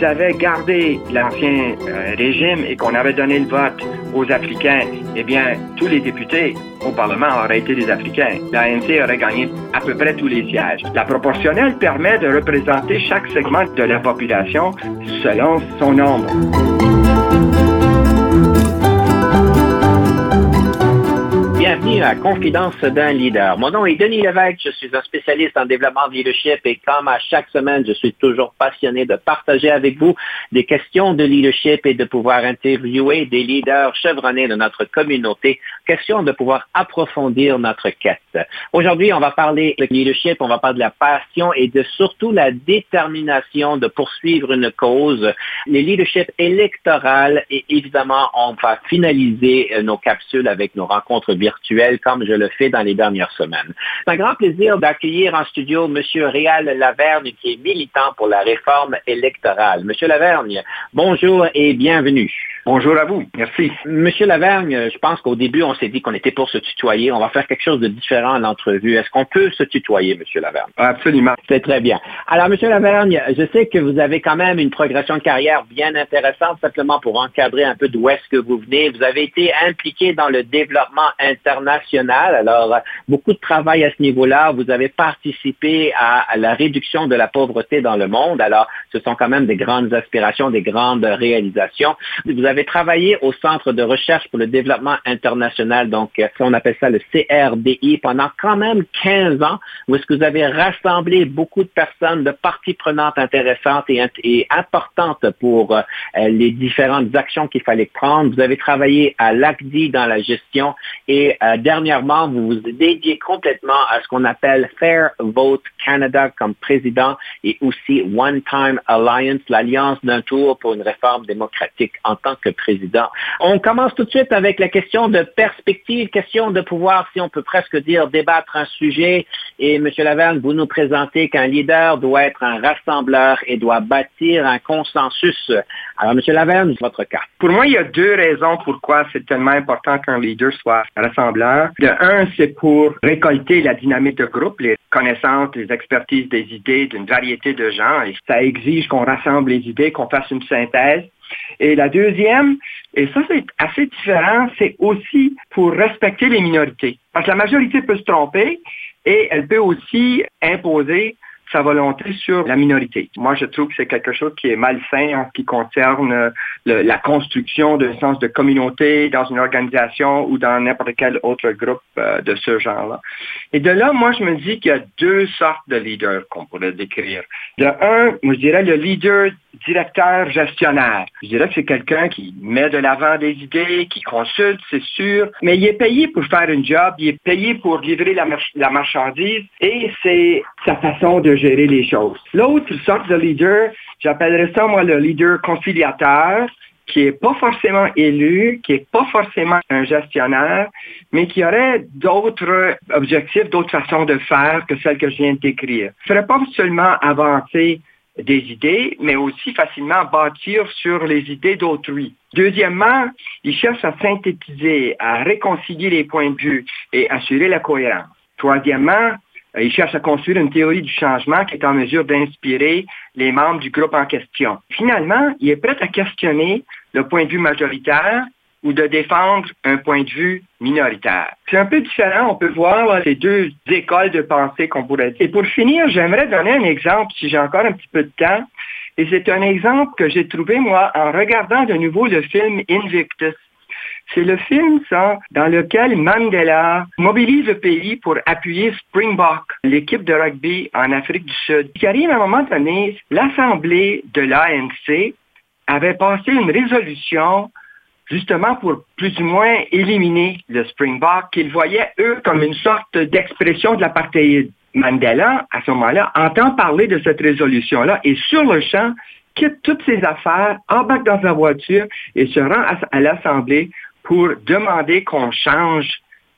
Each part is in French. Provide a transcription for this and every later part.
S'ils avaient gardé l'ancien euh, régime et qu'on avait donné le vote aux Africains, eh bien, tous les députés au Parlement auraient été des Africains. L'ANC aurait gagné à peu près tous les sièges. La proportionnelle permet de représenter chaque segment de la population selon son nombre. Bienvenue à Confidence d'un leader. Mon nom est Denis Lévesque, je suis un spécialiste en développement de leadership et comme à chaque semaine, je suis toujours passionné de partager avec vous des questions de leadership et de pouvoir interviewer des leaders chevronnés de notre communauté, question de pouvoir approfondir notre quête. Aujourd'hui, on va parler de leadership, on va parler de la passion et de surtout la détermination de poursuivre une cause, les leadership électoral et évidemment, on va finaliser nos capsules avec nos rencontres virtuelles comme je le fais dans les dernières semaines. C'est un grand plaisir d'accueillir en studio M. Réal Lavergne, qui est militant pour la réforme électorale. M. Lavergne, bonjour et bienvenue. Bonjour à vous. Merci. Monsieur Lavergne, je pense qu'au début, on s'est dit qu'on était pour se tutoyer. On va faire quelque chose de différent en entrevue. Est-ce qu'on peut se tutoyer, Monsieur Lavergne? Absolument. C'est très bien. Alors, Monsieur Lavergne, je sais que vous avez quand même une progression de carrière bien intéressante, simplement pour encadrer un peu d'où est-ce que vous venez. Vous avez été impliqué dans le développement international. Alors, beaucoup de travail à ce niveau-là. Vous avez participé à, à la réduction de la pauvreté dans le monde. Alors, ce sont quand même des grandes aspirations, des grandes réalisations. Vous avez travaillé au Centre de recherche pour le développement international, donc euh, on appelle ça le CRDI, pendant quand même 15 ans, où est-ce que vous avez rassemblé beaucoup de personnes, de parties prenantes intéressantes et, importantes pour euh, les différentes actions qu'il fallait prendre. Vous avez travaillé à l'ACDI dans la gestion et euh, dernièrement, vous vous dédiez complètement à ce qu'on appelle Fair Vote Canada comme président et aussi One Time Alliance, l'alliance d'un tour pour une réforme démocratique en tant que président. On commence tout de suite avec la question de perspective, question de pouvoir, si on peut presque dire, débattre un sujet. Et M. Laverne, vous nous présentez qu'un leader doit être un rassembleur et doit bâtir un consensus. Alors, M. Laverne, votre cas. Pour moi, il y a deux raisons pourquoi c'est tellement important qu'un leader soit rassembleur. Le un, c'est pour récolter la dynamique de groupe, les connaissances, les expertises des idées d'une variété de gens. Et ça exige qu'on rassemble les idées, qu'on fasse une synthèse. Et la deuxième, et ça c'est assez différent, c'est aussi pour respecter les minorités. Parce que la majorité peut se tromper et elle peut aussi imposer sa volonté sur la minorité. Moi, je trouve que c'est quelque chose qui est malsain en ce qui concerne la construction d'un sens de communauté dans une organisation ou dans n'importe quel autre groupe euh, de ce genre-là. Et de là, moi, je me dis qu'il y a deux sortes de leaders qu'on pourrait décrire. De un, je dirais le leader directeur gestionnaire. Je dirais que c'est quelqu'un qui met de l'avant des idées, qui consulte, c'est sûr, mais il est payé pour faire une job, il est payé pour livrer la, mar la marchandise et c'est sa façon de gérer les choses. L'autre sorte de leader, j'appellerais ça moi le leader conciliateur, qui n'est pas forcément élu, qui n'est pas forcément un gestionnaire, mais qui aurait d'autres objectifs, d'autres façons de faire que celles que je viens de décrire. Il ne ferait pas seulement avancer des idées, mais aussi facilement bâtir sur les idées d'autrui. Deuxièmement, il cherche à synthétiser, à réconcilier les points de vue et assurer la cohérence. Troisièmement, il cherche à construire une théorie du changement qui est en mesure d'inspirer les membres du groupe en question. Finalement, il est prêt à questionner le point de vue majoritaire ou de défendre un point de vue minoritaire. C'est un peu différent, on peut voir là, ces deux écoles de pensée qu'on pourrait dire. Et pour finir, j'aimerais donner un exemple, si j'ai encore un petit peu de temps, et c'est un exemple que j'ai trouvé, moi, en regardant de nouveau le film Invictus. C'est le film, ça, dans lequel Mandela mobilise le pays pour appuyer Springbok, l'équipe de rugby en Afrique du Sud. Qui arrive à un moment donné, l'Assemblée de l'ANC avait passé une résolution justement pour plus ou moins éliminer le Springbok, qu'ils voyaient, eux, comme une sorte d'expression de l'apartheid. Mandela, à ce moment-là, entend parler de cette résolution-là et sur le champ, quitte toutes ses affaires, embarque dans sa voiture et se rend à, à l'Assemblée pour demander qu'on change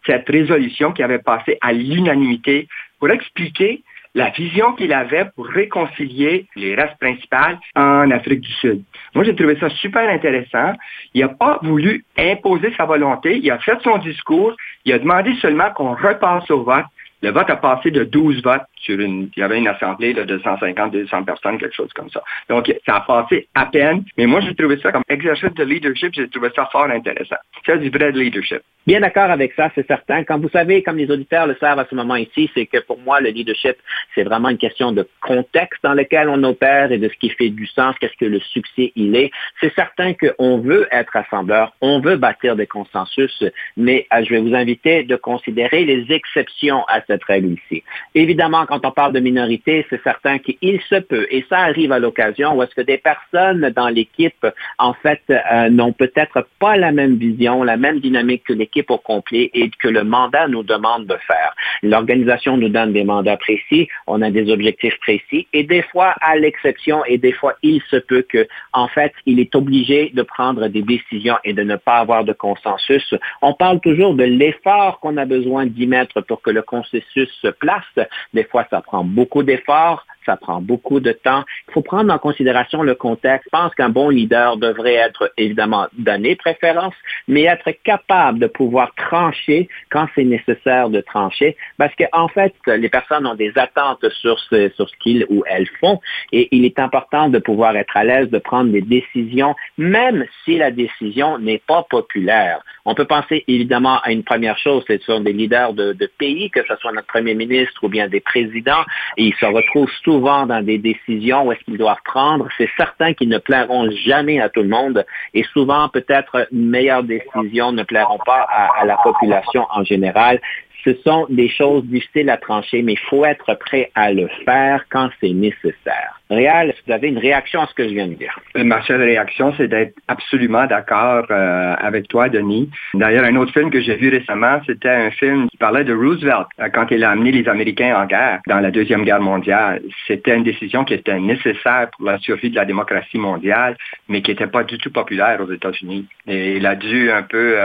cette résolution qui avait passé à l'unanimité pour expliquer la vision qu'il avait pour réconcilier les races principales en Afrique du Sud. Moi, j'ai trouvé ça super intéressant. Il n'a pas voulu imposer sa volonté. Il a fait son discours. Il a demandé seulement qu'on repasse au vote. Le vote a passé de 12 votes sur une, il y avait une assemblée de 250, 200 personnes, quelque chose comme ça. Donc, ça a passé à peine, mais moi, j'ai trouvé ça comme exercice de leadership, j'ai trouvé ça fort intéressant. C'est du vrai leadership. Bien d'accord avec ça, c'est certain. Comme vous savez, comme les auditeurs le savent à ce moment ici, c'est que pour moi, le leadership, c'est vraiment une question de contexte dans lequel on opère et de ce qui fait du sens, qu'est-ce que le succès il est. C'est certain qu'on veut être assembleur, on veut bâtir des consensus, mais euh, je vais vous inviter de considérer les exceptions à cette règle ici. Évidemment, quand on parle de minorité, c'est certain qu'il se peut, et ça arrive à l'occasion, où est-ce que des personnes dans l'équipe, en fait, euh, n'ont peut-être pas la même vision, la même dynamique que l'équipe au complet et que le mandat nous demande de faire. L'organisation nous donne des mandats précis, on a des objectifs précis, et des fois, à l'exception, et des fois, il se peut que, en fait, il est obligé de prendre des décisions et de ne pas avoir de consensus. On parle toujours de l'effort qu'on a besoin d'y mettre pour que le consensus se place. Des fois, ça prend beaucoup d'efforts ça prend beaucoup de temps. Il faut prendre en considération le contexte. Je pense qu'un bon leader devrait être évidemment donné préférence, mais être capable de pouvoir trancher quand c'est nécessaire de trancher, parce qu'en en fait, les personnes ont des attentes sur ce, sur ce qu'ils ou elles font, et il est important de pouvoir être à l'aise de prendre des décisions, même si la décision n'est pas populaire. On peut penser évidemment à une première chose, ce sont des leaders de, de pays, que ce soit notre premier ministre ou bien des présidents, et ils se retrouvent souvent dans des décisions où est-ce qu'ils doivent prendre. C'est certain qu'ils ne plairont jamais à tout le monde et souvent peut-être une meilleure décision ne plairont pas à la population en général ce sont des choses difficiles à trancher, mais il faut être prêt à le faire quand c'est nécessaire. Réal, est-ce que vous avez une réaction à ce que je viens de dire? Euh, ma seule réaction, c'est d'être absolument d'accord euh, avec toi, Denis. D'ailleurs, un autre film que j'ai vu récemment, c'était un film qui parlait de Roosevelt euh, quand il a amené les Américains en guerre dans la Deuxième Guerre mondiale. C'était une décision qui était nécessaire pour la survie de la démocratie mondiale, mais qui n'était pas du tout populaire aux États-Unis. Et il a dû un peu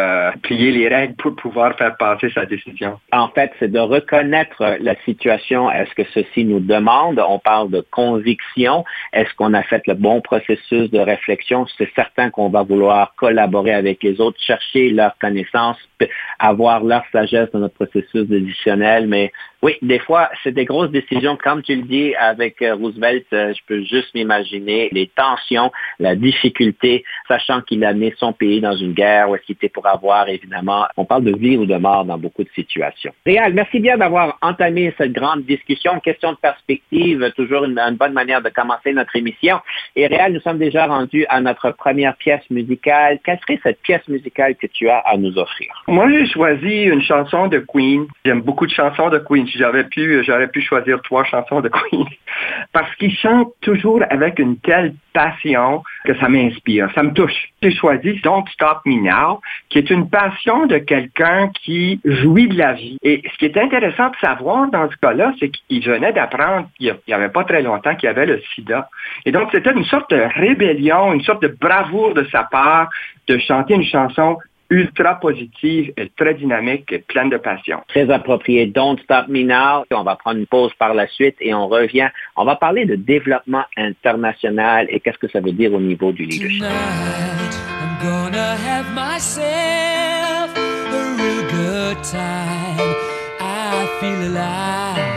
plier les règles pour pouvoir faire passer sa décision en fait, c'est de reconnaître la situation. Est-ce que ceci nous demande? On parle de conviction. Est-ce qu'on a fait le bon processus de réflexion? C'est certain qu'on va vouloir collaborer avec les autres, chercher leur connaissance, avoir leur sagesse dans notre processus décisionnel, mais oui, des fois, c'est des grosses décisions. Comme tu le dis avec euh, Roosevelt, euh, je peux juste m'imaginer les tensions, la difficulté, sachant qu'il a amené son pays dans une guerre où est-ce qu'il était pour avoir, évidemment, on parle de vie ou de mort dans beaucoup de situations. Réal, merci bien d'avoir entamé cette grande discussion. Question de perspective, toujours une, bonne manière de commencer notre émission. Et Réal, nous sommes déjà rendus à notre première pièce musicale. Quelle serait cette pièce musicale que tu as à nous offrir? Moi, j'ai choisi une chanson de Queen. J'aime beaucoup de chansons de Queen j'aurais pu choisir trois chansons de Queen. Parce qu'ils chantent toujours avec une telle passion que ça m'inspire, ça me touche. J'ai choisi Don't Stop Me Now, qui est une passion de quelqu'un qui jouit de la vie. Et ce qui est intéressant de savoir dans ce cas-là, c'est qu'il venait d'apprendre, il n'y avait pas très longtemps, qu'il y avait le sida. Et donc, c'était une sorte de rébellion, une sorte de bravoure de sa part de chanter une chanson ultra positive et très dynamique et pleine de passion. Très approprié. Don't Stop Me Now. On va prendre une pause par la suite et on revient. On va parler de développement international et qu'est-ce que ça veut dire au niveau du leadership. I'm gonna have myself a real good time. I feel alive.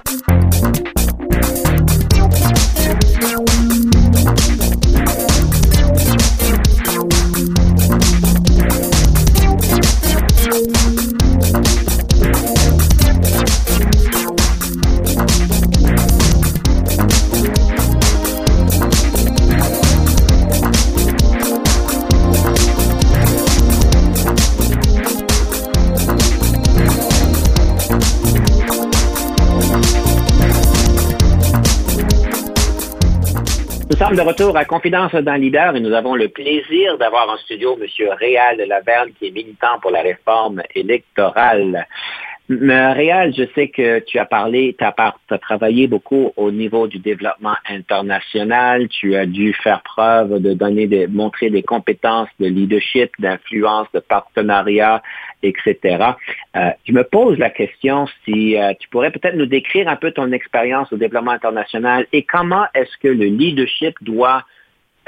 sommes de retour à Confidence d'un leader et nous avons le plaisir d'avoir en studio M. Réal Laverne qui est militant pour la réforme électorale. Réal, je sais que tu as parlé, tu as, travaillé beaucoup au niveau du développement international. Tu as dû faire preuve de donner, de montrer des compétences de leadership, d'influence, de partenariat, etc. Euh, je me pose la question si euh, tu pourrais peut-être nous décrire un peu ton expérience au développement international et comment est-ce que le leadership doit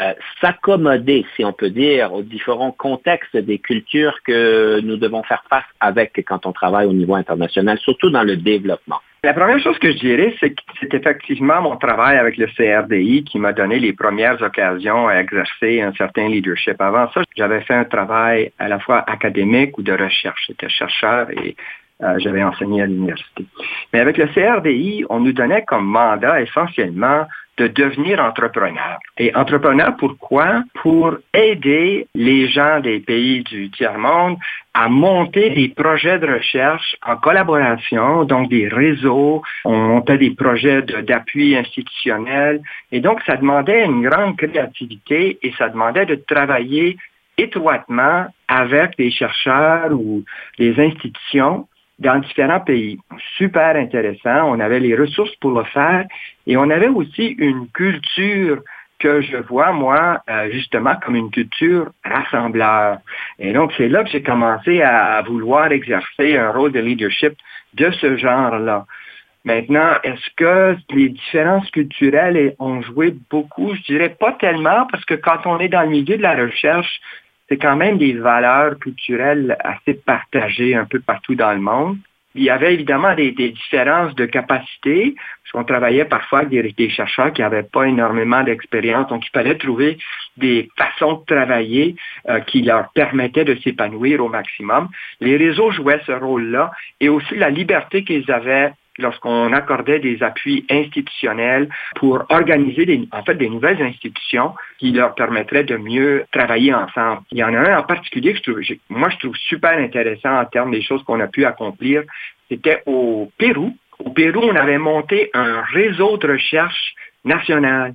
euh, s'accommoder, si on peut dire, aux différents contextes des cultures que nous devons faire face avec quand on travaille au niveau international, surtout dans le développement. La première chose que je dirais, c'est que c'est effectivement mon travail avec le CRDI qui m'a donné les premières occasions à exercer un certain leadership. Avant ça, j'avais fait un travail à la fois académique ou de recherche. J'étais chercheur et euh, j'avais enseigné à l'université. Mais avec le CRDI, on nous donnait comme mandat essentiellement de devenir entrepreneur. Et entrepreneur, pourquoi? Pour aider les gens des pays du tiers-monde à monter des projets de recherche en collaboration, donc des réseaux, on montait des projets d'appui institutionnel. Et donc, ça demandait une grande créativité et ça demandait de travailler étroitement avec des chercheurs ou des institutions dans différents pays. Super intéressant. On avait les ressources pour le faire et on avait aussi une culture que je vois, moi, euh, justement, comme une culture rassembleur. Et donc, c'est là que j'ai commencé à, vouloir exercer un rôle de leadership de ce genre-là. Maintenant, est-ce que les différences culturelles ont joué beaucoup? Je dirais pas tellement, parce que quand on est dans le milieu de la recherche, c'est quand même des valeurs culturelles assez partagées un peu partout dans le monde. Il y avait évidemment des, différences de capacité, parce qu'on travaillait parfois avec des, chercheurs qui n'avaient pas énormément d'expérience, donc il fallait trouver des façons de travailler euh, qui leur permettaient de s'épanouir au maximum. Les réseaux jouaient ce rôle-là et aussi la liberté qu'ils avaient lorsqu'on accordait des appuis institutionnels pour organiser des, en fait des nouvelles institutions qui leur permettraient de mieux travailler ensemble. Il y en a un en particulier que je trouve, moi je trouve super intéressant en termes des choses qu'on a pu accomplir. C'était au Pérou. Au Pérou, on avait monté un réseau de recherche national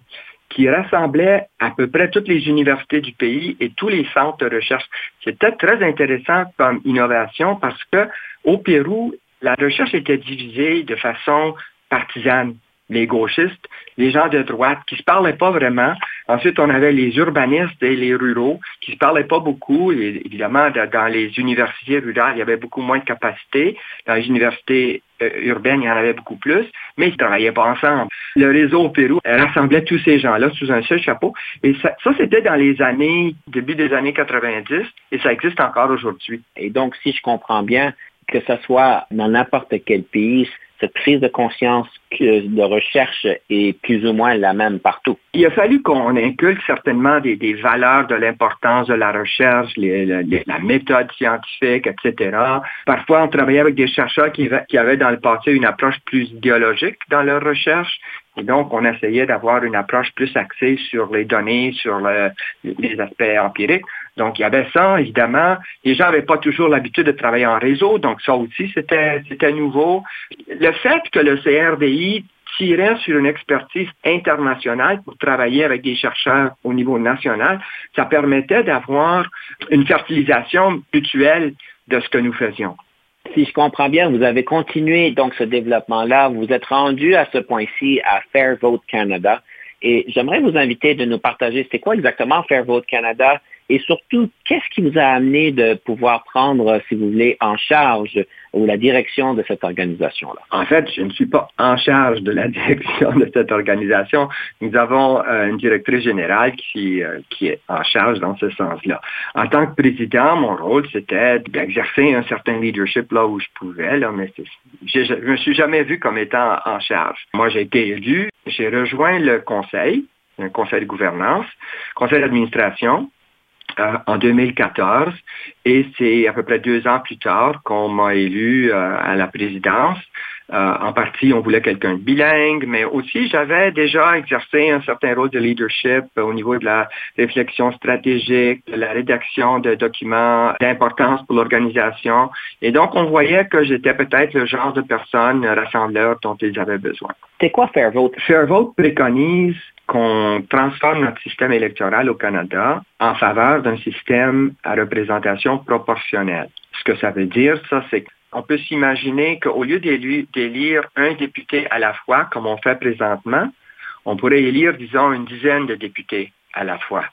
qui rassemblait à peu près toutes les universités du pays et tous les centres de recherche. C'était très intéressant comme innovation parce que au Pérou, la recherche était divisée de façon partisane. Les gauchistes, les gens de droite qui ne se parlaient pas vraiment. Ensuite, on avait les urbanistes et les ruraux qui ne se parlaient pas beaucoup. évidemment, dans les universités rurales, il y avait beaucoup moins de capacité. Dans les universités euh, urbaines, il y en avait beaucoup plus, mais ils ne travaillaient pas ensemble. Le réseau au Pérou rassemblait tous ces gens-là sous un seul chapeau. Et ça c'était dans les années, début des années 90, et ça existe encore aujourd'hui. Et donc, si je comprends bien, que ce soit dans n'importe quel pays, cette prise de conscience de recherche est plus ou moins la même partout. Il a fallu qu'on inculque certainement des, valeurs de l'importance de la recherche, la méthode scientifique, etc. Parfois, on travaillait avec des chercheurs qui, qui avaient dans le passé une approche plus idéologique dans leur recherche. Et donc, on essayait d'avoir une approche plus axée sur les données, sur les aspects empiriques. Donc, il y avait ça, évidemment. Les gens n'avaient pas toujours l'habitude de travailler en réseau, donc ça aussi, c'était, nouveau. Le fait que le CRDI tirait sur une expertise internationale pour travailler avec des chercheurs au niveau national, ça permettait d'avoir une fertilisation mutuelle de ce que nous faisions si je comprends bien, vous avez continué donc ce développement-là. Vous êtes rendu à ce point-ci à Fair Vote Canada. Et j'aimerais vous inviter de nous partager, c'est quoi exactement Fair Vote Canada et surtout, qu'est-ce qui vous a amené de pouvoir prendre, si vous voulez, en charge ou la direction de cette organisation-là? En fait, je ne suis pas en charge de la direction de cette organisation. Nous avons euh, une directrice générale qui, euh, qui est en charge dans ce sens-là. En tant que président, mon rôle, c'était d'exercer un certain leadership là où je pouvais, là, mais je ne me suis jamais vu comme étant en charge. Moi, j'ai été élu, j'ai rejoint le conseil, un conseil de gouvernance, conseil d'administration, en 2014 et c'est à peu près deux ans plus tard qu'on m'a élu euh, à la présidence. Euh, en partie, on voulait quelqu'un de bilingue, mais aussi j'avais déjà exercé un certain rôle de leadership au niveau de la réflexion stratégique, de la rédaction de documents d'importance pour l'organisation. Et donc, on voyait que j'étais peut-être le genre de personne rassembleur dont ils avaient besoin. C'est quoi Fair Vote? Fair Vote préconise qu'on transforme notre système électoral au Canada en faveur d'un système à représentation proportionnelle. Ce que ça veut dire, ça, c'est qu'on peut s'imaginer qu'au lieu d'élire un député à la fois, comme on fait présentement, on pourrait élire, disons, une dizaine de députés à la fois.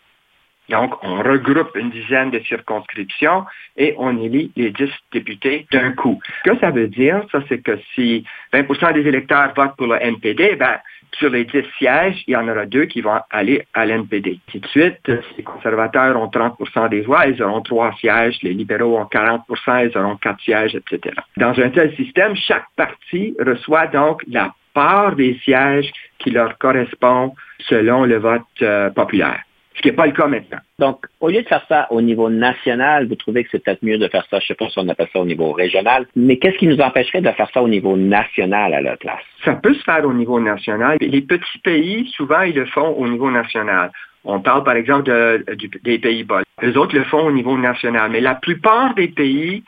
Donc, on regroupe une dizaine de circonscriptions et on élit les dix députés d'un coup. Ce que ça veut dire, ça, c'est que si 20% des électeurs votent pour le NPD, ben, sur les 10 sièges, il y en aura deux qui vont aller à l'NPD. Ainsi de suite, les conservateurs ont 30% des voix, ils auront trois sièges, les libéraux ont 40% ils auront quatre sièges, etc. Dans un tel système, chaque parti reçoit donc la part des sièges qui leur correspond selon le vote euh, populaire ce qui n'est pas le cas maintenant. Donc, au lieu de faire ça au niveau national, vous trouvez que c'est peut-être mieux de faire ça, je ne sais pas si on appelle ça au niveau régional, mais qu'est-ce qui nous empêcherait de faire ça au niveau national à la place? Ça peut se faire au niveau national. Les petits pays, souvent, ils le font au niveau national. On parle par exemple des Pays-Bas. Les autres le font au niveau national. Mais la plupart des pays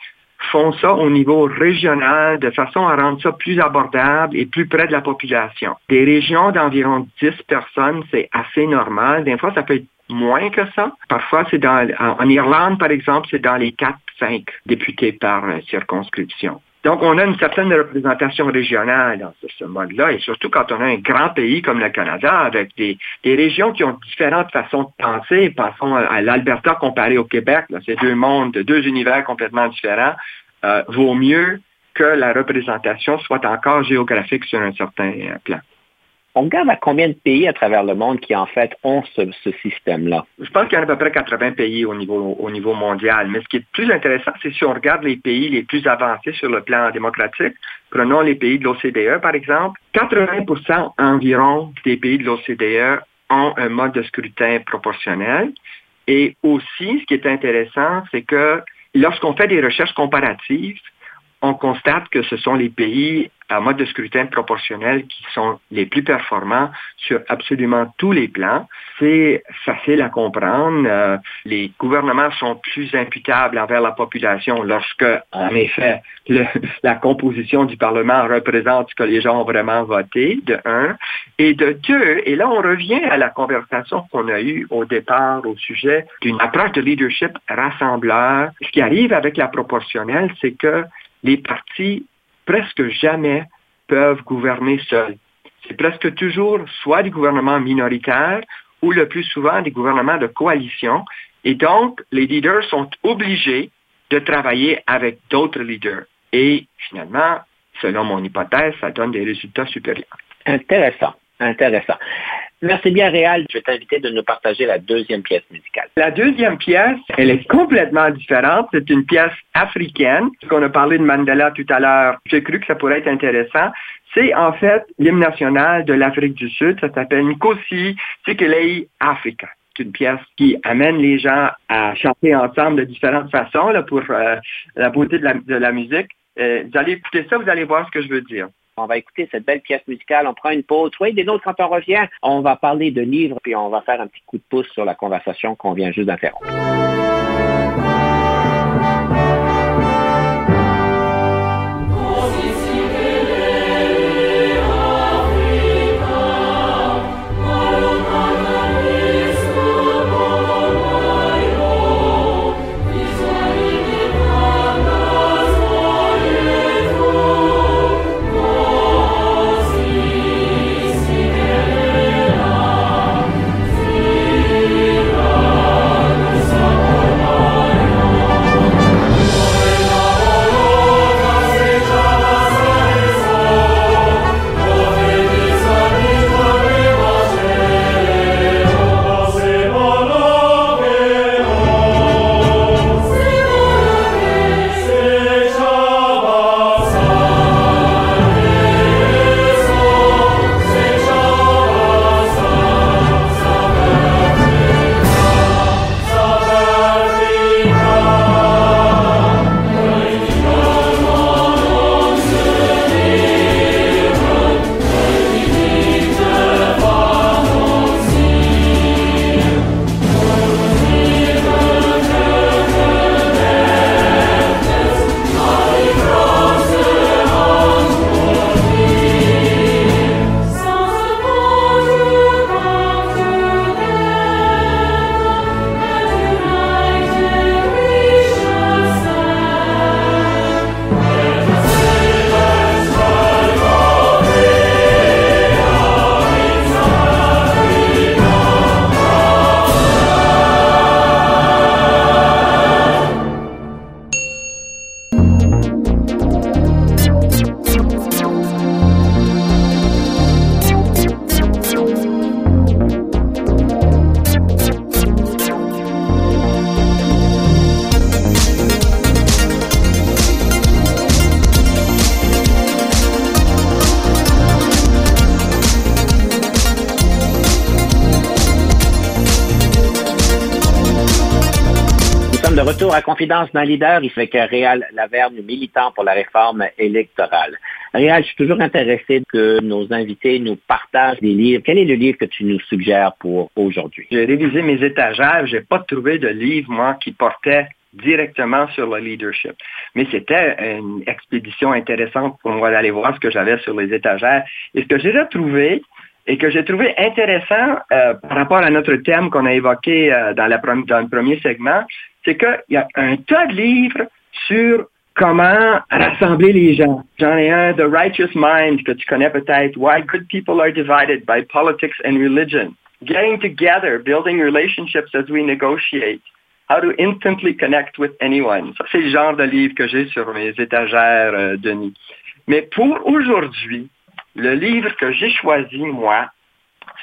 font ça au niveau régional de façon à rendre ça plus abordable et plus près de la population. Des régions d'environ 10 personnes, c'est assez normal. Des fois, ça peut être moins que ça. Parfois, c'est dans, en, Irlande, par exemple, c'est dans les 4-5 députés par euh, circonscription. Donc, on a une certaine représentation régionale dans ce, mode-là, et surtout quand on a un grand pays comme le Canada, avec des, régions qui ont différentes façons de penser. Passons à, l'Alberta comparé au Québec, c'est deux mondes, deux univers complètement différents. Euh, vaut mieux que la représentation soit encore géographique sur un certain euh, plan. On regarde à combien de pays à travers le monde qui, en fait, ont ce, système-là? Je pense qu'il y a à peu près 80 pays au niveau, au niveau mondial. Mais ce qui est plus intéressant, c'est si on regarde les pays les plus avancés sur le plan démocratique. Prenons les pays de l'OCDE, par exemple. 80% environ des pays de l'OCDE ont un mode de scrutin proportionnel. Et aussi, ce qui est intéressant, c'est que lorsqu'on fait des recherches comparatives, on constate que ce sont les pays à mode de scrutin proportionnel qui sont les plus performants sur absolument tous les plans. C'est facile à comprendre. Euh, les gouvernements sont plus imputables envers la population lorsque, en effet, la composition du Parlement représente ce que les gens ont vraiment voté, de un. Et de deux, et là on revient à la conversation qu'on a eue au départ au sujet d'une approche de leadership rassembleur. Ce qui arrive avec la proportionnelle, c'est que les partis presque jamais peuvent gouverner seuls. C'est presque toujours soit des gouvernements minoritaires ou le plus souvent des gouvernements de coalition. Et donc, les leaders sont obligés de travailler avec d'autres leaders. Et finalement, selon mon hypothèse, ça donne des résultats supérieurs. Intéressant, intéressant. Merci bien, Réal. Je vais t'inviter de nous partager la deuxième pièce musicale. La deuxième pièce, elle est complètement différente. C'est une pièce africaine. On a parlé de Mandela tout à l'heure. J'ai cru que ça pourrait être intéressant. C'est en fait l'hymne national de l'Afrique du Sud. Ça s'appelle Nkosi Tikelei Africa. C'est une pièce qui amène les gens à chanter ensemble de différentes façons là, pour euh, la beauté de la, musique. Euh, vous allez écouter ça, vous allez voir ce que je veux dire. On va écouter cette belle pièce musicale, on prend une pause. Oui, des nôtres quand on revient. On va parler de livres, puis on va faire un petit coup de pouce sur la conversation qu'on vient juste d'interrompre. À Confidence d'un leader. Il fait que Réal Laverne, militant pour la réforme électorale. Réal, je suis toujours intéressé que nos invités nous partagent des livres. Quel est le livre que tu nous suggères pour aujourd'hui? J'ai révisé mes étagères. J'ai pas trouvé de livre, moi, qui portait directement sur le leadership. Mais c'était une expédition intéressante pour moi d'aller voir ce que j'avais sur les étagères. Et ce que j'ai retrouvé, et que j'ai trouvé intéressant euh, par rapport à notre thème qu'on a évoqué euh, dans, dans le premier segment, c'est qu'il y a un tas de livres sur comment rassembler les gens. J'en ai un, The Righteous Mind, que tu connais peut-être, Why Good People Are Divided by Politics and Religion. Getting Together, Building Relationships as We Negotiate. How to Instantly Connect with Anyone. Ça, c'est le genre de livre que j'ai sur mes étagères, euh, Denis. Mais pour aujourd'hui, le livre que j'ai choisi, moi,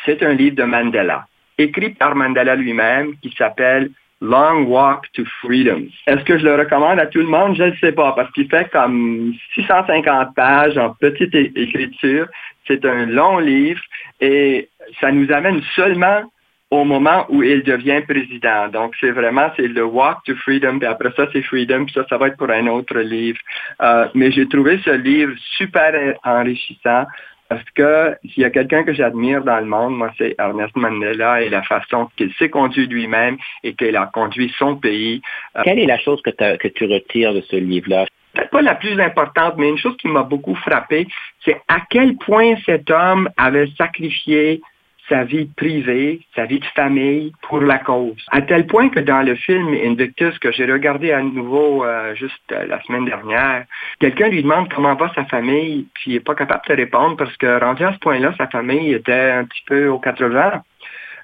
c'est un livre de Mandela, écrit par Mandela lui-même, qui s'appelle Long Walk to Freedom. Est-ce que je le recommande à tout le monde? Je ne sais pas, parce qu'il fait comme 650 pages en petite écriture. C'est un long livre et ça nous amène seulement au moment où il devient président. Donc, c'est vraiment, c'est le Walk to Freedom, puis après ça, c'est Freedom, puis ça, ça va être pour un autre livre. Euh, mais j'ai trouvé ce livre super enrichissant. Parce que s'il y a quelqu'un que j'admire dans le monde, moi, c'est Ernest Mandela et la façon qu'il s'est conduit lui-même et qu'il a conduit son pays. Euh, Quelle est la chose que, que tu retires de ce livre-là? Peut-être pas la plus importante, mais une chose qui m'a beaucoup frappé, c'est à quel point cet homme avait sacrifié sa vie privée, sa vie de famille pour la cause. À tel point que dans le film Invictus que j'ai regardé à nouveau euh, juste euh, la semaine dernière, quelqu'un lui demande comment va sa famille, puis il n'est pas capable de répondre parce que rendu à ce point-là, sa famille était un petit peu aux 80.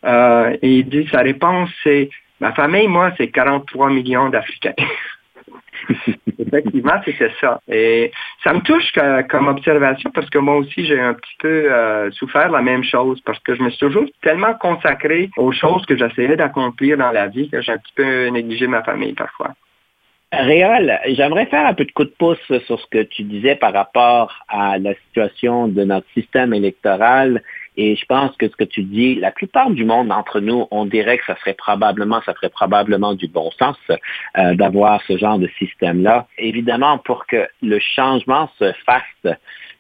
Euh, et il dit sa réponse c'est ma famille, moi, c'est 43 millions d'Africains. Effectivement, c'était ça. Et ça me touche comme observation parce que moi aussi, j'ai un petit peu euh, souffert la même chose parce que je me suis toujours tellement consacré aux choses que j'essayais d'accomplir dans la vie que j'ai un petit peu négligé ma famille parfois. Réal, j'aimerais faire un peu de coup de pouce sur ce que tu disais par rapport à la situation de notre système électoral et je pense que ce que tu dis, la plupart du monde entre nous, on dirait que ça serait probablement, ça ferait probablement du bon sens euh, d'avoir ce genre de système-là. Évidemment, pour que le changement se fasse,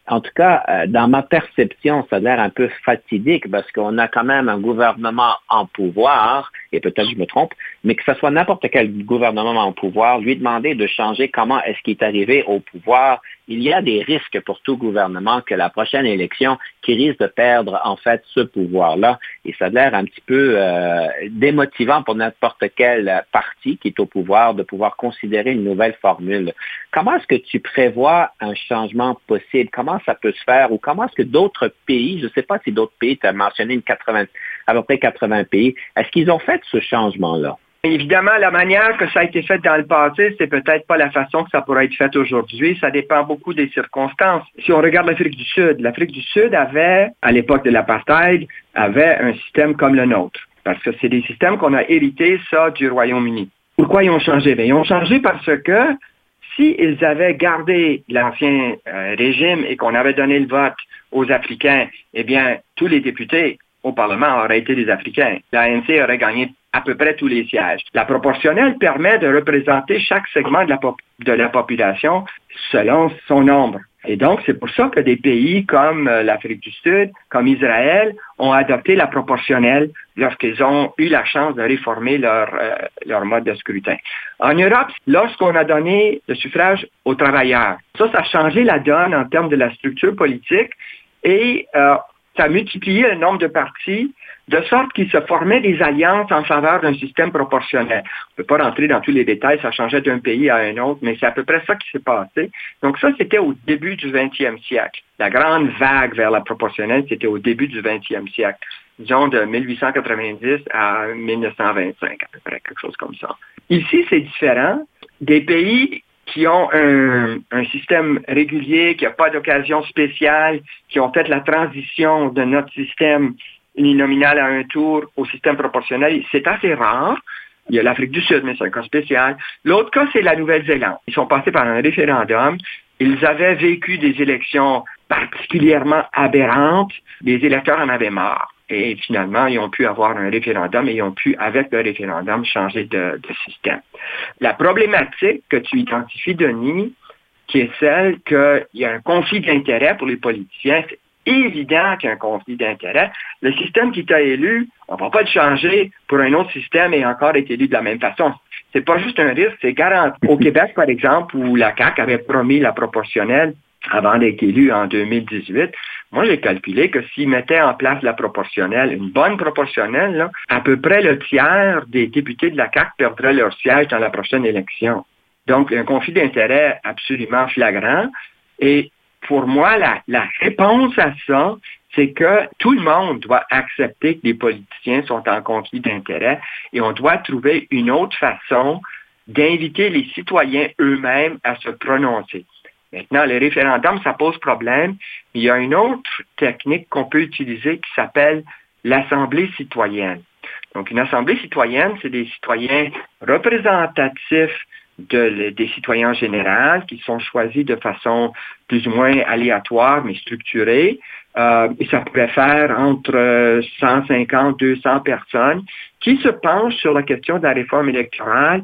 en tout cas, euh, dans ma perception, ça a l'air un peu fatidique parce qu'on a quand même un gouvernement en pouvoir, et peut-être je me trompe, mais que ce soit n'importe quel gouvernement en pouvoir, lui demander de changer comment est-ce qu'il est arrivé au pouvoir, il y a des risques pour tout gouvernement que la prochaine élection qui risque de perdre en fait ce pouvoir-là. Et ça a l'air un petit peu euh, démotivant pour n'importe quel parti qui est au pouvoir de pouvoir considérer une nouvelle formule. Comment est-ce que tu prévois un changement possible? Comment ça peut se faire? Ou comment est-ce que d'autres pays, je ne sais pas si d'autres pays, tu as mentionné une 80, à peu près 80 pays, est-ce qu'ils ont fait ce changement-là? Évidemment, la manière que ça a été fait dans le passé, c'est peut-être pas la façon que ça pourrait être fait aujourd'hui. Ça dépend beaucoup des circonstances. Si on regarde l'Afrique du Sud, l'Afrique du Sud avait, à l'époque de l'apartheid, avait un système comme le nôtre. Parce que c'est des systèmes qu'on a hérités, ça, du Royaume-Uni. Pourquoi ils ont changé? Bien, ils ont changé parce que s'ils avaient gardé l'ancien euh, régime et qu'on avait donné le vote aux Africains, eh bien, tous les députés au Parlement auraient été des Africains. L'ANC aurait gagné à peu près tous les sièges. La proportionnelle permet de représenter chaque segment de la, de la population selon son nombre. Et donc, c'est pour ça que des pays comme euh, l'Afrique du Sud, comme Israël, ont adopté la proportionnelle lorsqu'ils ont eu la chance de réformer leur, euh, leur mode de scrutin. En Europe, lorsqu'on a donné le suffrage aux travailleurs, ça, ça a changé la donne en termes de la structure politique et euh, ça a multiplié le nombre de partis de sorte qu'il se formait des alliances en faveur d'un système proportionnel. On ne peut pas rentrer dans tous les détails, ça changeait d'un pays à un autre, mais c'est à peu près ça qui s'est passé. Donc ça, c'était au début du 20e siècle. La grande vague vers la proportionnelle, c'était au début du 20e siècle. Disons de 1890 à 1925, à peu près, quelque chose comme ça. Ici, c'est différent. Des pays qui ont un, système régulier, qui n'ont pas d'occasion spéciale, qui ont fait la transition de notre système uninominal à un tour au système proportionnel, c'est assez rare. Il y a l'Afrique du Sud, mais c'est un cas spécial. L'autre cas, c'est la Nouvelle-Zélande. Ils sont passés par un référendum. Ils avaient vécu des élections particulièrement aberrantes. Les électeurs en avaient marre. Et finalement, ils ont pu avoir un référendum et ils ont pu, avec le référendum, changer de, de système. La problématique que tu identifies, Denis, qui est celle qu'il y a un conflit d'intérêts pour les politiciens, c'est évident qu'il y a un conflit d'intérêts. Le système qui t'a élu, on ne va pas le changer pour un autre système et encore être élu de la même façon. C'est pas juste un risque, c'est garanti. Au Québec, par exemple, où la CAQ avait promis la proportionnelle avant d'être élu en 2018, moi, j'ai calculé que s'ils mettaient en place la proportionnelle, une bonne proportionnelle, à peu près le tiers des députés de la CAQ perdraient leur siège dans la prochaine élection. Donc, un conflit d'intérêts absolument flagrant. Et pour moi, la, la réponse à ça, c'est que tout le monde doit accepter que les politiciens sont en conflit d'intérêts et on doit trouver une autre façon d'inviter les citoyens eux-mêmes à se prononcer. Maintenant, le référendum, ça pose problème. Il y a une autre technique qu'on peut utiliser qui s'appelle l'Assemblée citoyenne. Donc, une Assemblée citoyenne, c'est des citoyens représentatifs des citoyens en général qui sont choisis de façon plus ou moins aléatoire mais structurée. Euh, et ça pourrait faire entre 150, 200 personnes qui se penchent sur la question de la réforme électorale.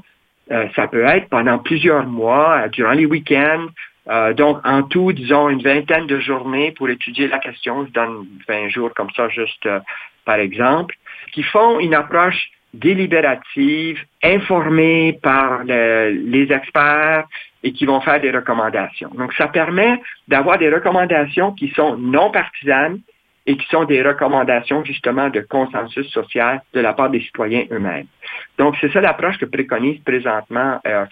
Euh, ça peut être pendant plusieurs mois, durant les week-ends, euh, donc, en tout, disons, une vingtaine de journées pour étudier la question. Je donne 20 jours comme ça, juste euh, par exemple, qui font une approche délibérative, informée par les experts et qui vont faire des recommandations. Donc, ça permet d'avoir des recommandations qui sont non partisanes et qui sont des recommandations justement de consensus social de la part des citoyens eux-mêmes. Donc, c'est ça l'approche que préconise présentement euh,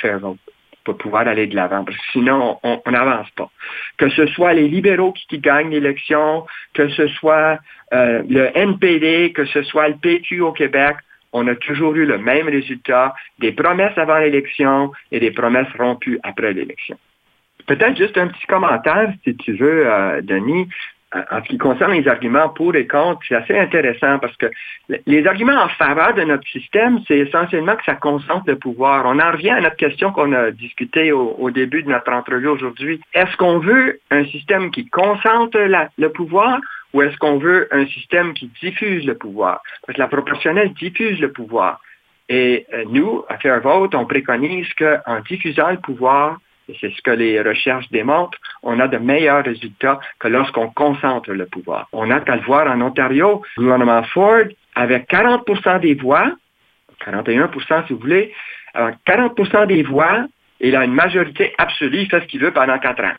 pour pouvoir aller de l'avant, parce que sinon, on n'avance pas. Que ce soit les libéraux qui, gagnent l'élection, que ce soit euh, le NPD, que ce soit le PQ au Québec, on a toujours eu le même résultat, des promesses avant l'élection et des promesses rompues après l'élection. Peut-être juste un petit commentaire, si tu veux, euh, Denis en ce qui concerne les arguments pour et contre, c'est assez intéressant parce que les arguments en faveur de notre système, c'est essentiellement que ça concentre le pouvoir. On en revient à notre question qu'on a discutée au, début de notre entrevue aujourd'hui. Est-ce qu'on veut un système qui concentre le pouvoir ou est-ce qu'on veut un système qui diffuse le pouvoir? Parce que la proportionnelle diffuse le pouvoir. Et euh, nous, à faire vote, on préconise qu'en diffusant le pouvoir, c'est ce que les recherches démontrent, on a de meilleurs résultats que lorsqu'on concentre le pouvoir. On a qu'à le voir en Ontario, le gouvernement Ford, avec 40% des voix, 41% si vous voulez, 40% des voix, il a une majorité absolue, il fait ce qu'il veut pendant quatre ans.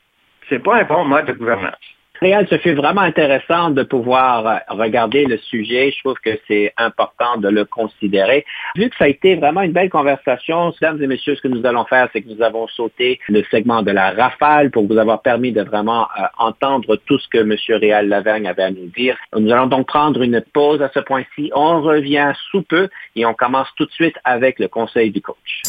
C'est pas un bon mode de gouvernance. Réal, ce fut vraiment intéressant de pouvoir euh, regarder le sujet. Je trouve que c'est important de le considérer. Vu que ça a été vraiment une belle conversation, mesdames et messieurs, ce que nous allons faire, c'est que nous avons sauté le segment de la rafale pour vous avoir permis de vraiment euh, entendre tout ce que M. Réal Lavergne avait à nous dire. Nous allons donc prendre une pause à ce point-ci. On revient sous peu et on commence tout de suite avec le conseil du coach.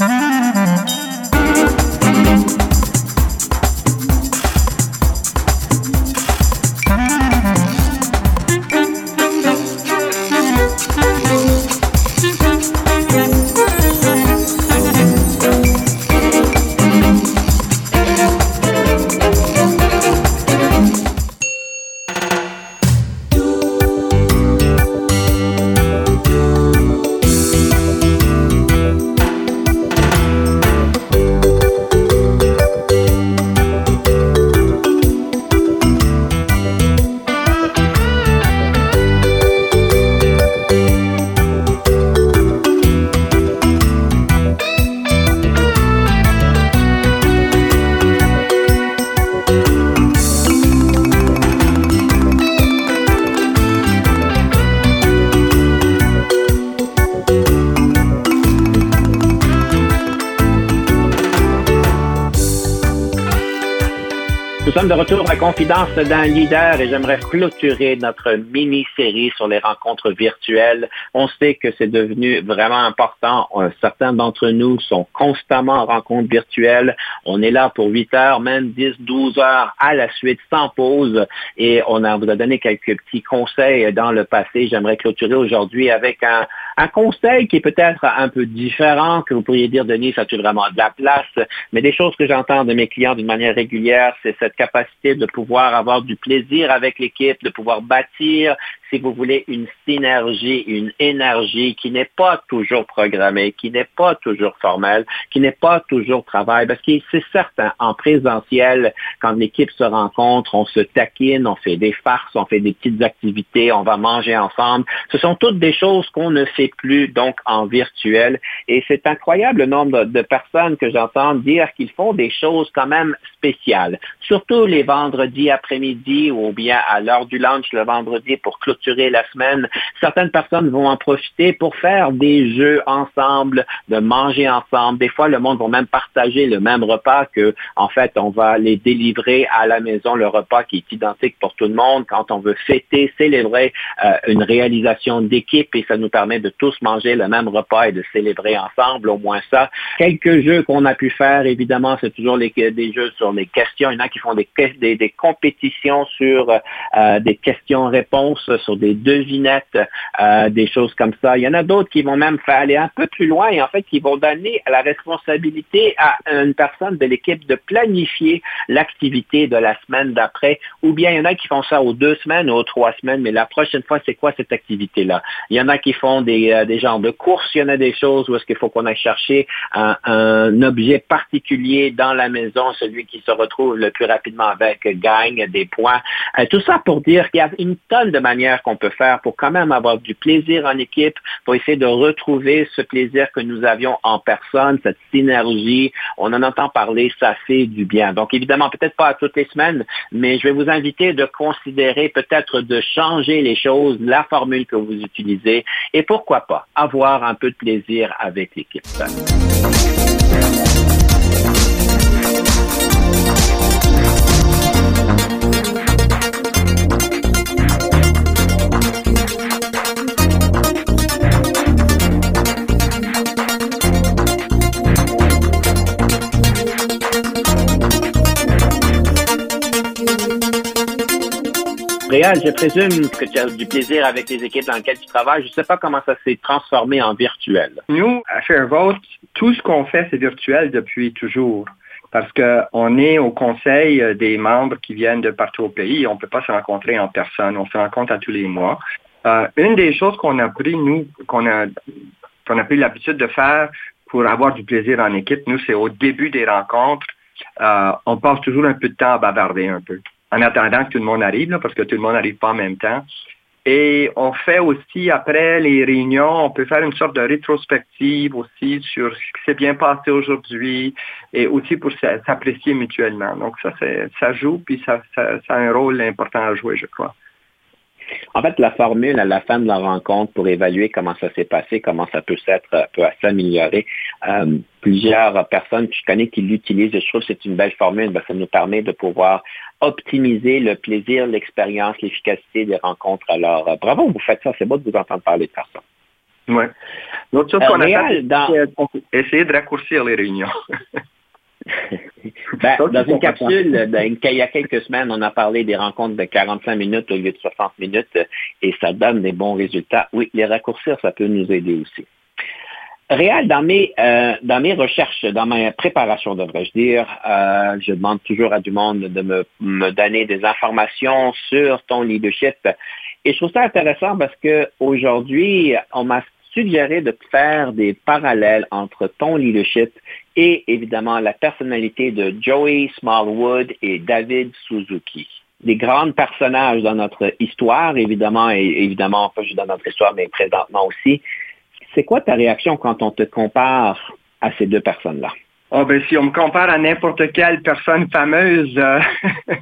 Sommes de retour à Confidence d'un leader et j'aimerais clôturer notre mini-série sur les rencontres virtuelles. On sait que c'est devenu vraiment important. Euh, certains d'entre nous sont constamment en rencontres virtuelles. On est là pour 8 heures, même 10, 12 heures à la suite, sans pause. Et on a, vous a donné quelques petits conseils dans le passé. J'aimerais clôturer aujourd'hui avec un, un conseil qui est peut-être un peu différent, que vous pourriez dire, Denis, ça tu vraiment de la place? Mais des choses que j'entends de mes clients d'une manière régulière, c'est cette capacité de pouvoir avoir du plaisir avec l'équipe, de pouvoir bâtir si vous voulez, une synergie, une énergie qui n'est pas toujours programmée, qui n'est pas toujours formelle, qui n'est pas toujours travail. Parce que c'est certain, en présentiel, quand l'équipe se rencontre, on se taquine, on fait des farces, on fait des petites activités, on va manger ensemble. Ce sont toutes des choses qu'on ne fait plus, donc, en virtuel. Et c'est incroyable le nombre de, personnes que j'entends dire qu'ils font des choses quand même spéciales. Surtout les vendredis après-midi ou bien à l'heure du lunch le vendredi pour clôturer la semaine. Certaines personnes vont en profiter pour faire des jeux ensemble, de manger ensemble. Des fois, le monde va même partager le même repas que, en fait, on va les délivrer à la maison, le repas qui est identique pour tout le monde quand on veut fêter, célébrer euh, une réalisation d'équipe et ça nous permet de tous manger le même repas et de célébrer ensemble, au moins ça. Quelques jeux qu'on a pu faire, évidemment, c'est toujours les, des jeux sur les questions. Il y en a qui font des, compétitions sur euh, des questions-réponses, sur des devinettes, euh, des choses comme ça. Il y en a d'autres qui vont même faire aller un peu plus loin et en fait qui vont donner la responsabilité à une personne de l'équipe de planifier l'activité de la semaine d'après. Ou bien il y en a qui font ça aux deux semaines ou aux trois semaines, mais la prochaine fois, c'est quoi cette activité-là? Il y en a qui font des, euh, des genres de courses, il y en a des choses où est-ce qu'il faut qu'on aille chercher un, objet particulier dans la maison, celui qui se retrouve le plus rapidement avec gagne des points. Euh, tout ça pour dire qu'il y a une tonne de manières qu'on peut faire pour quand même avoir du plaisir en équipe, pour essayer de retrouver ce plaisir que nous avions en personne, cette synergie. On en entend parler, ça fait du bien. Donc évidemment, peut-être pas à toutes les semaines, mais je vais vous inviter de considérer peut-être de changer les choses, la formule que vous utilisez, et pourquoi pas avoir un peu de plaisir avec l'équipe. Réal, je présume que tu as du plaisir avec les équipes dans lesquelles tu travailles. Je ne sais pas comment ça s'est transformé en virtuel. Nous, à ShareVote, tout ce qu'on fait, c'est virtuel depuis toujours. Parce qu'on est au conseil euh, des membres qui viennent de partout au pays. On ne peut pas se rencontrer en personne. On se rencontre à tous les mois. Euh, une des choses qu'on a pris, nous, qu'on a, a pris l'habitude de faire pour avoir du plaisir en équipe, nous, c'est au début des rencontres, euh, on passe toujours un peu de temps à bavarder un peu en attendant que tout le monde arrive, parce que tout le monde n'arrive pas en même temps. Et on fait aussi, après les réunions, on peut faire une sorte de rétrospective aussi sur ce qui s'est bien passé aujourd'hui et aussi pour s'apprécier mutuellement. Donc ça, ça joue, puis ça, ça, a un rôle important à jouer, je crois. En fait, la formule à la fin de la rencontre pour évaluer comment ça s'est passé, comment ça peut s'être, peut s'améliorer, euh, plusieurs personnes que je connais qui l'utilisent et je trouve que c'est une belle formule. Ben, ça nous permet de pouvoir optimiser le plaisir, l'expérience, l'efficacité des rencontres. Alors, euh, bravo, vous faites ça. C'est beau de vous entendre parler de faire ça. Oui. L'autre chose qu'on a fait, dans... essayer de raccourcir les réunions. ben, dans une capsule, il y a quelques semaines, on a parlé des rencontres de 45 minutes au lieu de 60 minutes et ça donne des bons résultats. Oui, les raccourcir, ça peut nous aider aussi. Réal, dans mes, euh, dans mes recherches, dans ma préparation, devrais-je dire, euh, je demande toujours à du monde de me, me, donner des informations sur ton leadership. Et je trouve ça intéressant parce que aujourd'hui, on m'a suggéré de faire des parallèles entre ton leadership et évidemment la personnalité de Joey Smallwood et David Suzuki. Des grands personnages dans notre histoire, évidemment, et évidemment, pas juste dans notre histoire, mais présentement aussi. C'est quoi ta réaction quand on te compare à ces deux personnes-là? Oh ben si on me compare à n'importe quelle personne fameuse, euh,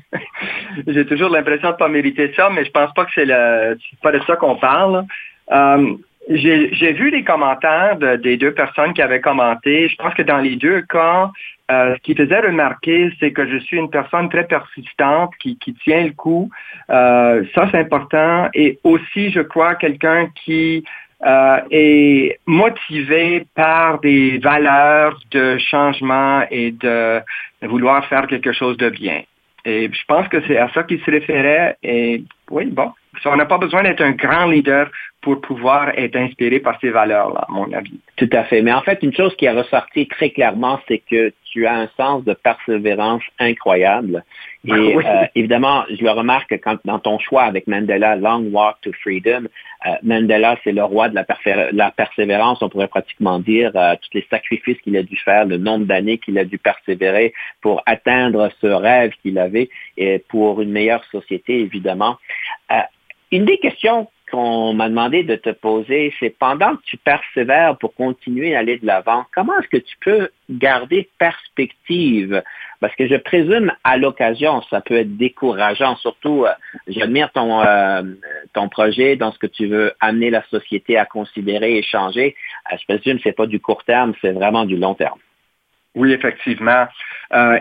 j'ai toujours l'impression de pas mériter ça, mais je pense pas que c'est le pas de ça qu'on parle. Euh, j'ai vu les commentaires des deux personnes qui avaient commenté. Je pense que dans les deux cas, euh, ce qui faisait remarquer, c'est que je suis une personne très persistante qui, qui tient le coup. ça, c'est important. Et aussi, je crois, quelqu'un qui euh, est motivé par des valeurs de changement et de, vouloir faire quelque chose de bien. Et je pense que c'est à ça qu'il se référait. Et oui, bon, on n'a pas besoin d'être un grand leader pour pouvoir être inspiré par ces valeurs-là, à mon avis. Tout à fait. Mais en fait, une chose qui a ressorti très clairement, c'est que tu as un sens de persévérance incroyable. Et euh, évidemment, je le remarque quand dans ton choix avec Mandela, Long Walk to Freedom, euh, Mandela, c'est le roi de la, persévérance, on pourrait pratiquement dire, euh, tous les sacrifices qu'il a dû faire, le nombre d'années qu'il a dû persévérer pour atteindre ce rêve qu'il avait et pour une meilleure société, évidemment. Une des questions qu'on m'a demandé de te poser, c'est pendant que tu persévères pour continuer à aller de l'avant, comment est-ce que tu peux garder perspective? Parce que je présume à l'occasion, ça peut être décourageant, surtout, euh, j'admire ton, euh, ton projet dans ce que tu veux amener la société à considérer et changer. Euh, je présume que ce n'est pas du court terme, c'est vraiment du long terme. Oui, effectivement.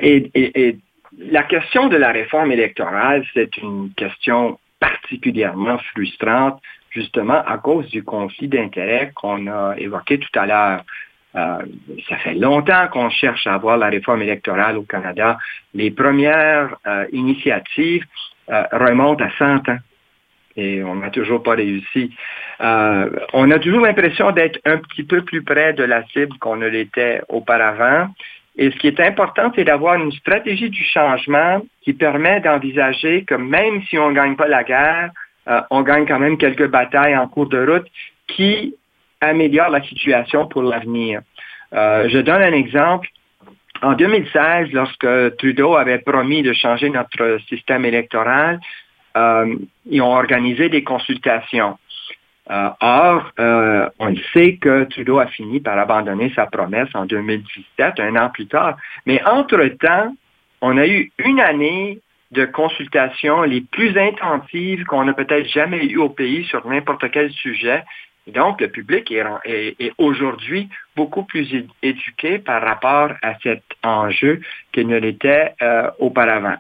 et, et la question de la réforme électorale, c'est une question particulièrement frustrante, justement à cause du conflit d'intérêts qu'on a évoqué tout à l'heure. Euh, ça fait longtemps qu'on cherche à avoir la réforme électorale au Canada. Les premières euh, initiatives euh, remontent à 100 ans et on n'a toujours pas réussi. on a toujours l'impression d'être un petit peu plus près de la cible qu'on ne l'était auparavant. Et ce qui est important, c'est d'avoir une stratégie du changement qui permet d'envisager que même si on ne gagne pas la guerre, euh, on gagne quand même quelques batailles en cours de route qui améliorent la situation pour l'avenir. Euh, je donne un exemple. En 2016, lorsque Trudeau avait promis de changer notre système électoral, euh, ils ont organisé des consultations. Euh, or, euh, on sait que Trudeau a fini par abandonner sa promesse en 2017, un an plus tard. Mais entre-temps, on a eu une année de consultations les plus intensives qu'on n'a peut-être jamais eues au pays sur n'importe quel sujet. donc, le public est, aujourd'hui beaucoup plus éduqué par rapport à cet enjeu qu'il ne l'était euh, auparavant.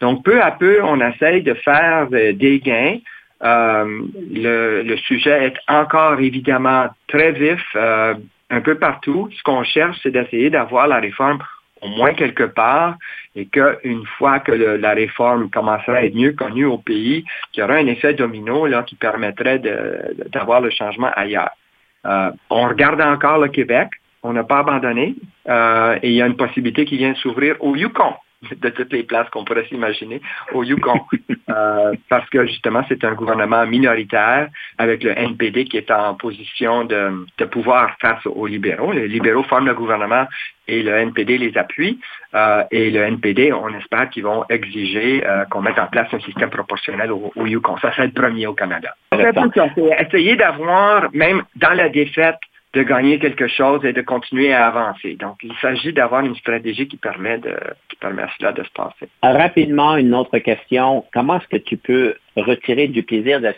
Donc, peu à peu, on essaye de faire des gains. Euh, le, sujet est encore évidemment très vif euh, un peu partout. Ce qu'on cherche, c'est d'essayer d'avoir la réforme au moins quelque part et qu'une fois que la réforme commencera à être mieux connue au pays, qu'il y aura un effet domino là, qui permettrait d'avoir le changement ailleurs. Euh, on regarde encore le Québec. On n'a pas abandonné et il y a une possibilité qui vient s'ouvrir au Yukon de toutes les places qu'on pourrait s'imaginer au Yukon. Euh, parce que justement, c'est un gouvernement minoritaire avec le NPD qui est en position de, de, pouvoir face aux libéraux. Les libéraux forment le gouvernement et le NPD les appuie. Euh, et le NPD, on espère qu'ils vont exiger euh, qu'on mette en place un système proportionnel au, au Yukon. Ça serait le premier au Canada. Essayer d'avoir, même dans la défaite, de gagner quelque chose et de continuer à avancer. Donc, il s'agit d'avoir une stratégie qui permet, de, qui permet à cela de se passer. Rapidement, une autre question. Comment est-ce que tu peux retirer du plaisir, de la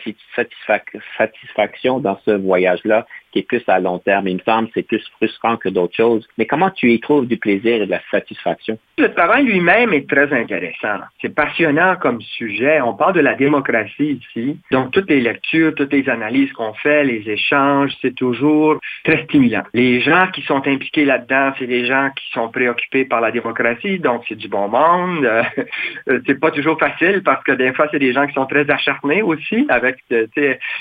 satisfaction dans ce voyage-là, qui est plus à long terme. Il me semble que c'est plus frustrant que d'autres choses. Mais comment tu y trouves du plaisir et de la satisfaction? Le travail lui-même est très intéressant. C'est passionnant comme sujet. On parle de la démocratie ici. Donc, toutes les lectures, toutes les analyses qu'on fait, les échanges, c'est toujours très stimulant. Les gens qui sont impliqués là-dedans, c'est des gens qui sont préoccupés par la démocratie. Donc, c'est du bon monde. c'est pas toujours facile parce que des fois, c'est des gens qui sont très acharnés aussi, avec, euh,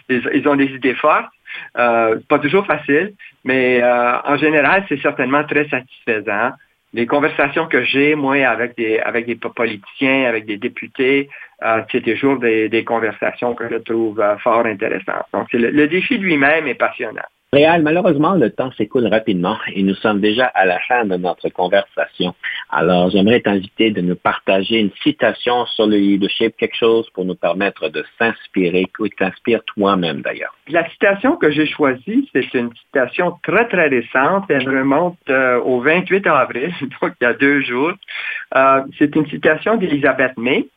ils ont des idées fortes. Euh, pas toujours facile, mais euh, en général, c'est certainement très satisfaisant. Les conversations que j'ai, moi, avec des, avec des politiciens, avec des députés, euh, c'est toujours des, des, conversations que je trouve fort intéressantes. Donc, le défi lui-même est passionnant. Réal, malheureusement, le temps s'écoule rapidement et nous sommes déjà à la fin de notre conversation. Alors, j'aimerais t'inviter de nous partager une citation sur le leadership, quelque chose pour nous permettre de s'inspirer, ou t'inspire toi-même d'ailleurs. La citation que j'ai choisie, c'est une citation très, très récente. Elle remonte euh, au 28 avril, donc il y a deux jours. Euh, c'est une citation d'Elisabeth May,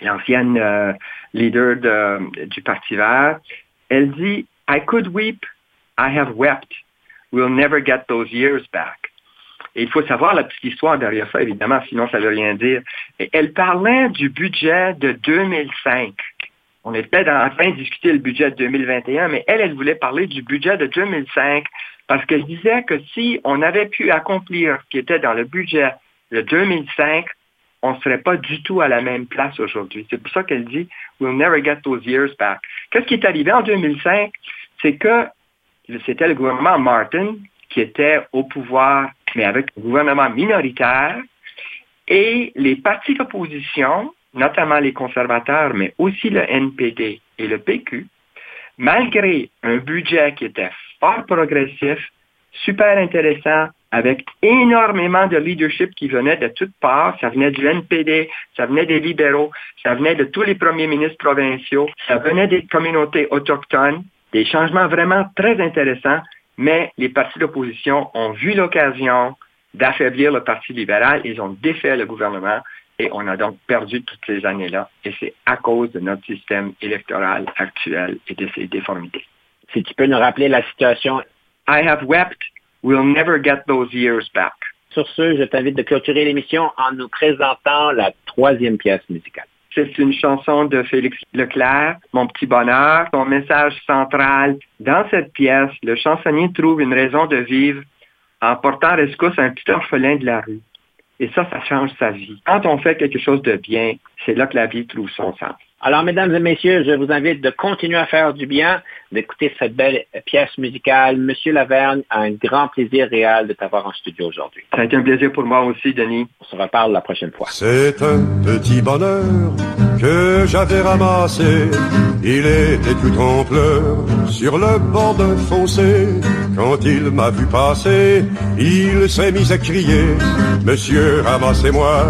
l'ancienne euh, leader de, du Parti vert. Elle dit, I could weep I have wept. We'll never get those years back. Et il faut savoir la petite histoire derrière ça, évidemment, sinon ça ne veut rien dire. Elle parlait du budget de 2005. On était en train de discuter le budget de 2021, mais elle, elle voulait parler du budget de 2005 parce qu'elle disait que si on avait pu accomplir ce qui était dans le budget de 2005, on ne serait pas du tout à la même place aujourd'hui. C'est pour ça qu'elle dit We'll never get those years back. Qu'est-ce qui est arrivé en 2005? C'est que c'était le gouvernement Martin qui était au pouvoir, mais avec un gouvernement minoritaire, et les partis d'opposition, notamment les conservateurs, mais aussi le NPD et le PQ, malgré un budget qui était fort progressif, super intéressant, avec énormément de leadership qui venait de toutes parts. Ça venait du NPD, ça venait des libéraux, ça venait de tous les premiers ministres provinciaux, ça venait des communautés autochtones, des changements vraiment très intéressants, mais les partis d'opposition ont vu l'occasion d'affaiblir le Parti libéral, ils ont défait le gouvernement et on a donc perdu toutes ces années-là. Et c'est à cause de notre système électoral actuel et de ses déformités. Si tu peux nous rappeler la situation. I have wept We'll never get those years back. Sur ce, je t'invite de clôturer l'émission en nous présentant la troisième pièce musicale. C'est une chanson de Félix Leclerc, Mon petit bonheur. Son message central dans cette pièce, le chansonnier trouve une raison de vivre en portant rescousse un petit orphelin de la rue. Et ça, ça change sa vie. Quand on fait quelque chose de bien, c'est là que la vie trouve son sens. Alors, mesdames et messieurs, je vous invite de continuer à faire du bien, d'écouter cette belle pièce musicale. Monsieur Lavergne, un grand plaisir réel de t'avoir en studio aujourd'hui. Ça a été un plaisir pour moi aussi, Denis. On se reparle la prochaine fois. C'est un petit bonheur que j'avais ramassé. Il était tout en pleurs sur le bord d'un fossé. Quand il m'a vu passer, il s'est mis à crier Monsieur, ramassez-moi,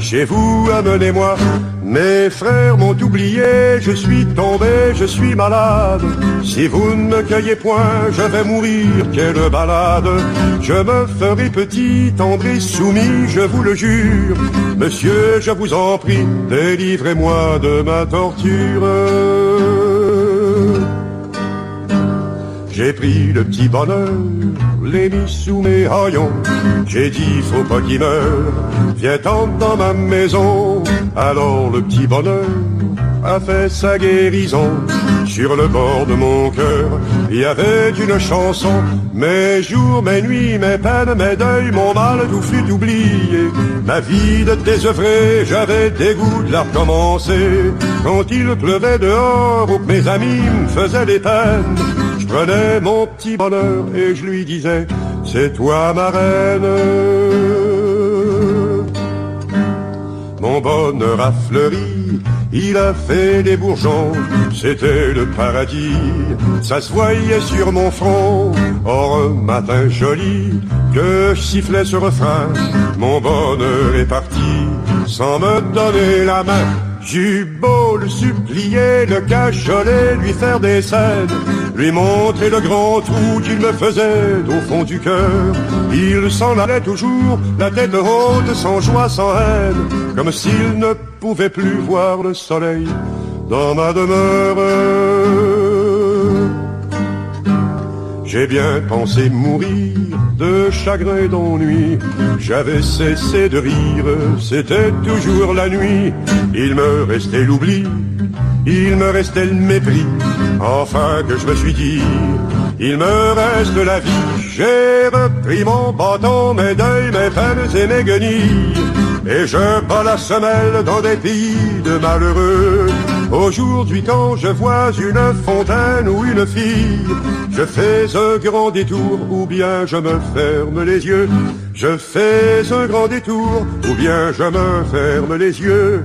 chez vous, amenez-moi. Mes frères m'ont oublié, je suis tombé, je suis malade. Si vous ne me cueillez point, je vais mourir, quelle balade. Je me ferai petit, tendre et soumis, je vous le jure. Monsieur, je vous en prie, délivrez-moi de ma torture. J'ai pris le petit bonheur, l'ai mis sous mes haillons. J'ai dit, faut pas qu'il meure, viens tendre dans ma maison. Alors le petit bonheur a fait sa guérison. Sur le bord de mon cœur, il y avait une chanson. Mes jours, mes nuits, mes peines, mes deuils, mon mal, tout fut oublié. Ma vie de désœuvré, j'avais dégoût de la recommencer. Quand il pleuvait dehors ou que mes amis me faisaient des peines, je prenais mon petit bonheur et je lui disais, c'est toi ma reine. Mon bonheur a fleuri, il a fait des bourgeons, c'était le paradis, ça se voyait sur mon front. Or matin joli, que je sifflais ce refrain, mon bonheur est parti, sans me donner la main. J'eus beau le supplier, le cajoler, lui faire des scènes, lui montrer le grand trou qu'il me faisait au fond du cœur. Il s'en allait toujours, la tête haute, sans joie, sans haine, comme s'il ne pouvait plus voir le soleil dans ma demeure. J'ai bien pensé mourir de chagrin et d'ennui. J'avais cessé de rire, c'était toujours la nuit. Il me restait l'oubli, il me restait le mépris. Enfin que je me suis dit, il me reste la vie. J'ai repris mon bâton, mes deuils, mes peines et mes guenilles. Et je bats la semelle dans des pays de malheureux. Aujourd'hui quand je vois une fontaine ou une fille, je fais un grand détour ou bien je me ferme les yeux. Je fais un grand détour ou bien je me ferme les yeux.